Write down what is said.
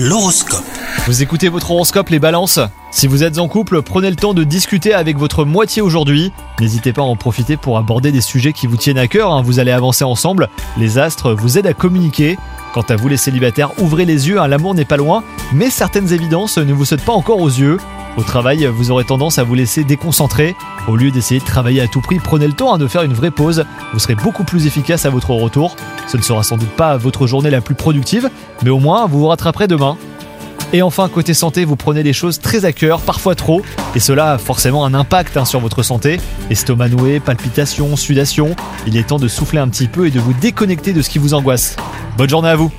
L'horoscope. Vous écoutez votre horoscope les balances Si vous êtes en couple, prenez le temps de discuter avec votre moitié aujourd'hui. N'hésitez pas à en profiter pour aborder des sujets qui vous tiennent à cœur, hein. vous allez avancer ensemble. Les astres vous aident à communiquer. Quant à vous les célibataires, ouvrez les yeux, hein. l'amour n'est pas loin, mais certaines évidences ne vous sautent pas encore aux yeux. Au travail, vous aurez tendance à vous laisser déconcentrer. Au lieu d'essayer de travailler à tout prix, prenez le temps hein, de faire une vraie pause. Vous serez beaucoup plus efficace à votre retour. Ce ne sera sans doute pas votre journée la plus productive, mais au moins vous vous rattraperez demain. Et enfin, côté santé, vous prenez les choses très à cœur, parfois trop, et cela a forcément un impact hein, sur votre santé. Estomac noué, palpitations, sudation. Il est temps de souffler un petit peu et de vous déconnecter de ce qui vous angoisse. Bonne journée à vous